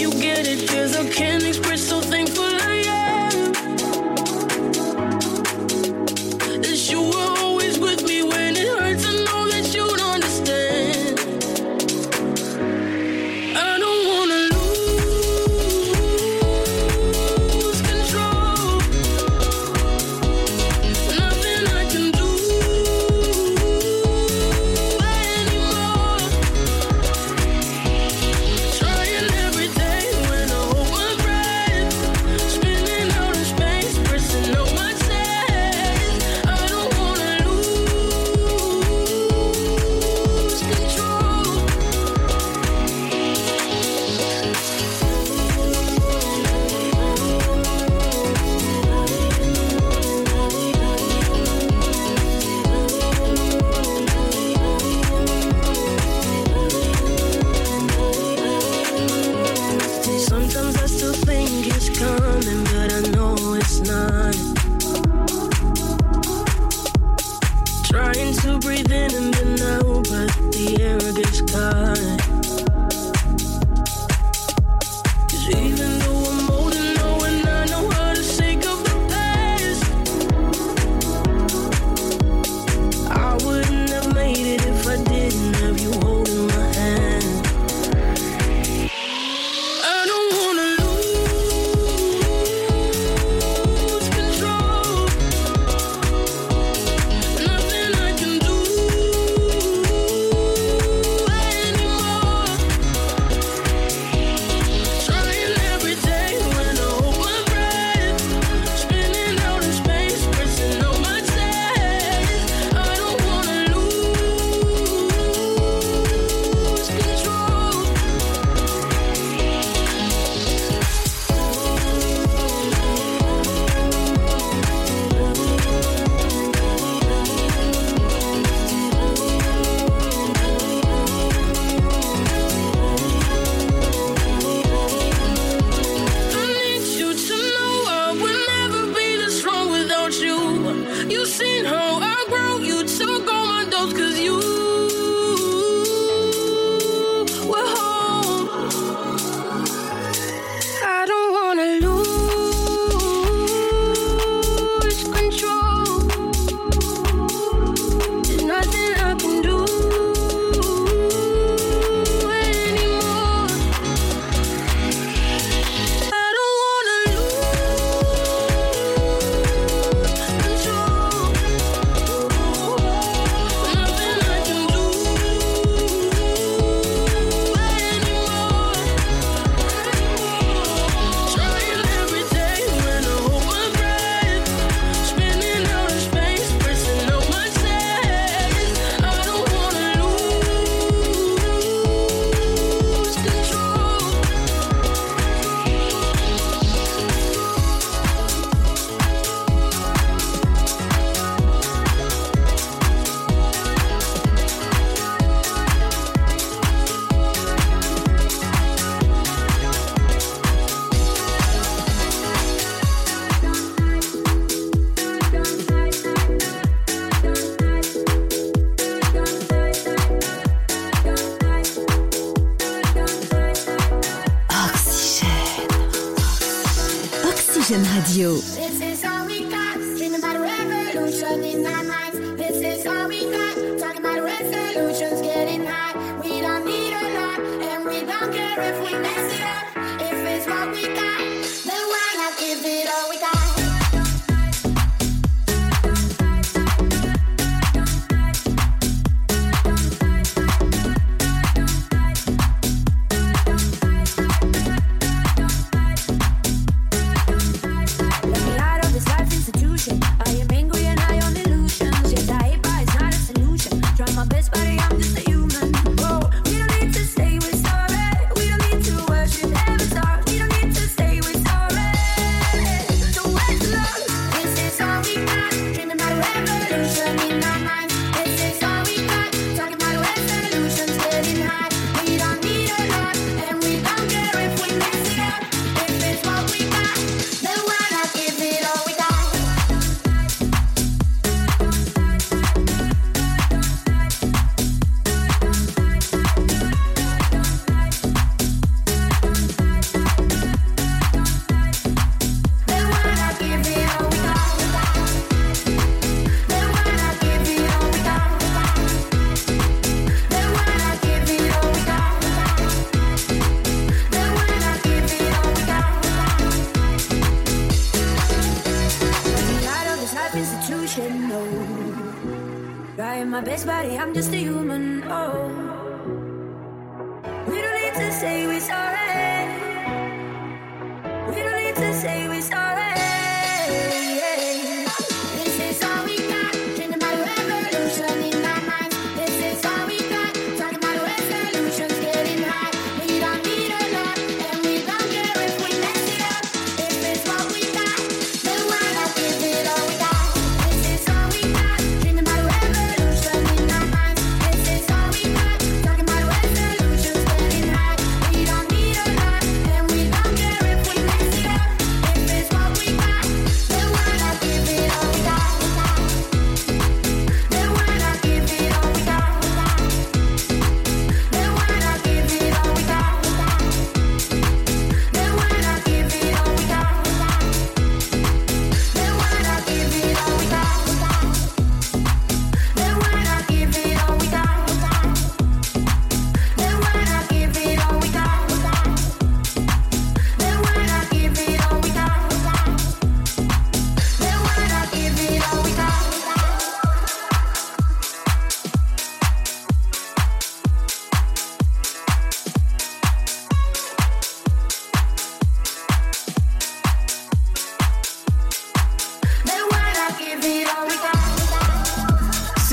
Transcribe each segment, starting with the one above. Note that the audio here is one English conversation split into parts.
you get it, there's a can't express. Radio. should know. Trying my best, buddy, I'm just a human. Oh, we don't need to say we're sorry. We don't need to say we're sorry.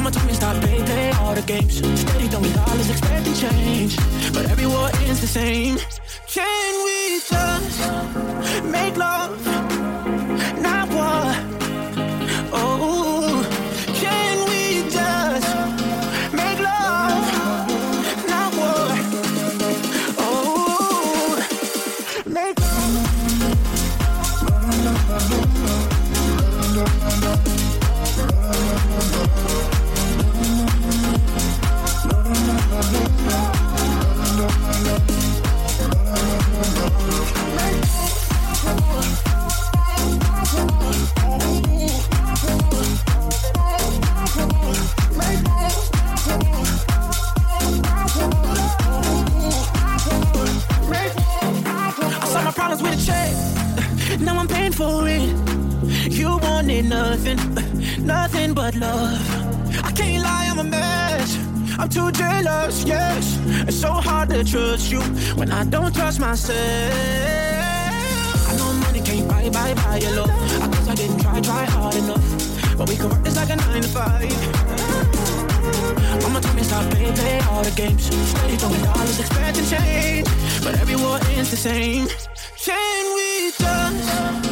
Mama told me stop play, play all the games. Steady throwing dollars, expecting change. But every war ends the same. Can we just make love? I can't lie, I'm a mess. I'm too jealous, yes. It's so hard to trust you when I don't trust myself. I know money can't buy, buy, buy your love. I guess I didn't try, try hard enough. But we can work this like a nine to five. Mama told me stop play, play all the games. Steady throwing dollars, expecting change. But every war ends the same. Can we just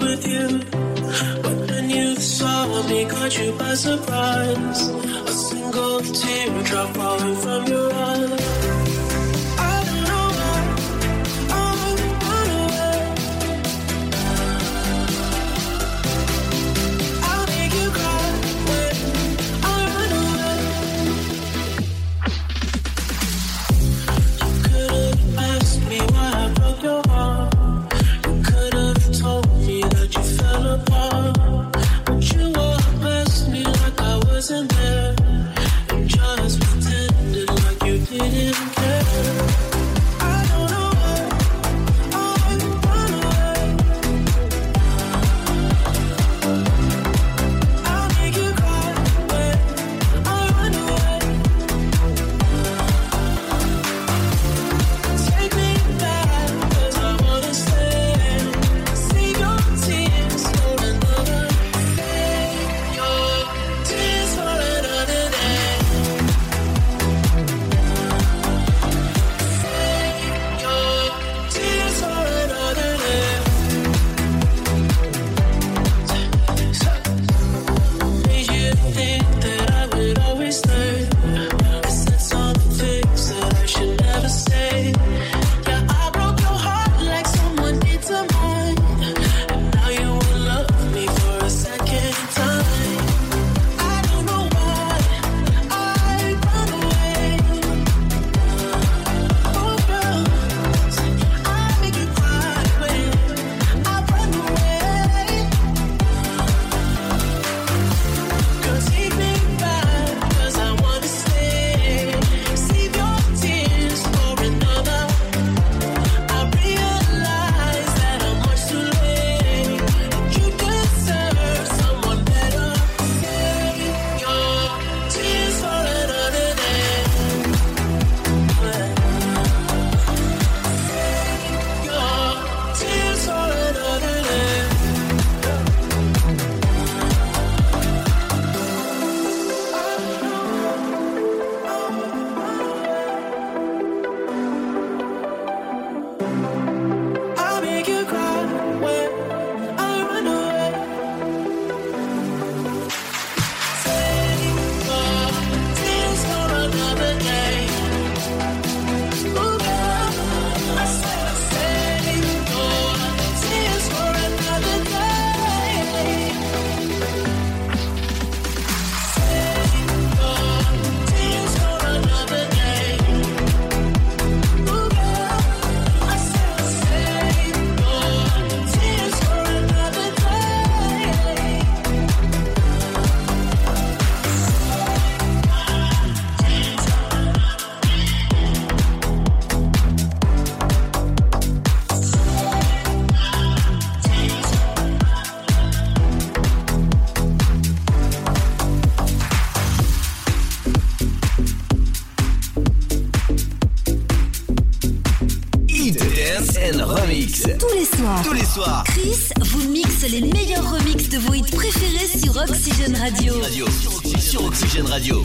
with you. But when you saw me, caught you by surprise. A single teardrop falling from your eye. Les meilleurs remixes de vos hits préférés sur Oxygène Radio. Radio. Sur Oxygène Radio.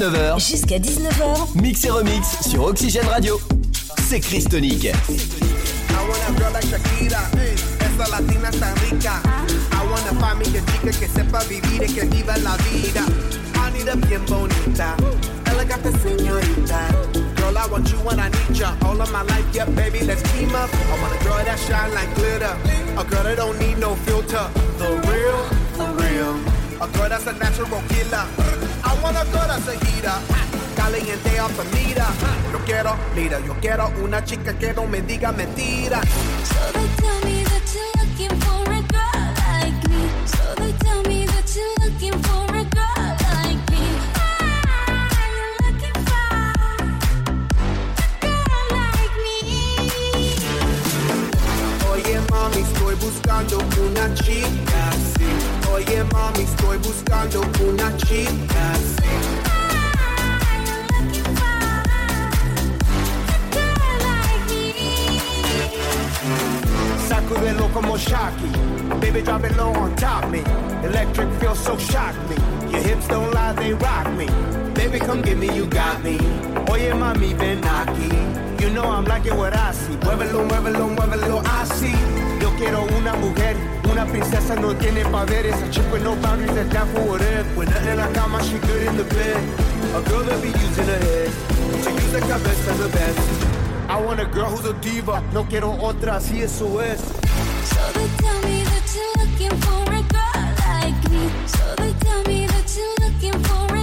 19h, Jusqu'à 19h, mix et remix sur Oxygène Radio. C'est Chris Tonic. I want a girl like Shakira, esa latina está rica. I wanna find me a chica que sepa vivir y que viva la vida. I need a bien bonita, elegante señorita. Girl, I want you when I need ya. All of my life, yeah, baby, let's team up. I want a girl that shine like glitter, a girl that don't need no filter. The real, for real. A girl that's a natural killer. I a girl that's a heater. Caliente the meter. Yo quiero, mira, yo quiero una chica que no me diga mentira. So they tell me that you're looking for a girl like me. So they tell me that you're looking for a girl like me. You looking for a girl like me? Oye mami, estoy buscando una chica. Oye mami, estoy buscando una chica así. Me? Sacudelo como Shocky. Baby, drop it low on top me. Electric feels so shock me. Your hips don't lie, they rock me. Baby, come get me, you got me. Oye, mami, ven aquí. You know I'm liking what I see. Muévelo, muévelo, muévelo, así. Yo quiero una mujer, una princesa no tiene poderes. A chick with no boundaries that's down for whatever. When nothing in la cama, she good in the bed. A girl that be using her head. To use de cabeza the best. I want a girl who's a diva, no quiero otra, así eso es. So they tell me that you're looking for a girl like me. So they tell me that you're looking for a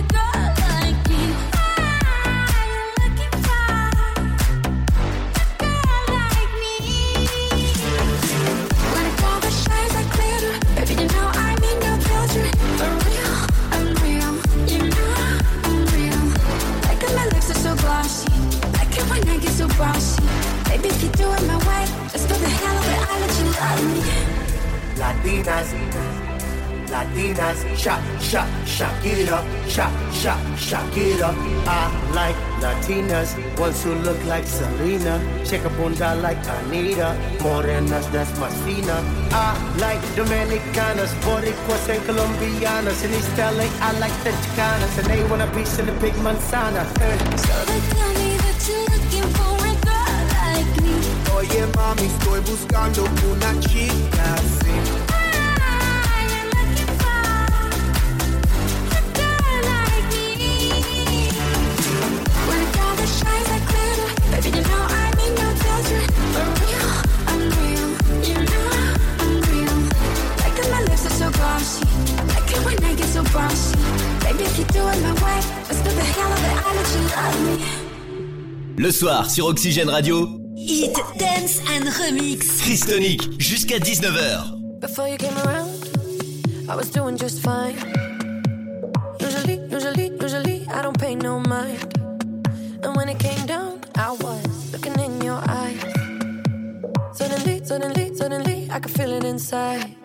Shake, shake, shake it up, shake, shake, shake it up. I like Latinas, ones who look like Selena, shake a bunda like Anitta, morenas that's Martina. I like Dominicanas, Boricuas and Colombianas, in East LA I like the Chicanas, and they want a piece of the big manzana. eh. So they tell me that you're looking for a girl like me. Oye mami, estoy buscando una chica así. Soir sur Oxygène Radio, Hit, dance and remix. Christonic jusqu'à 19h. Before you came around, I was doing just fine. Usually, usually, usually, I don't pay no mind. And when it came down, I was looking in your eyes. Suddenly, suddenly, suddenly, I could feel it inside.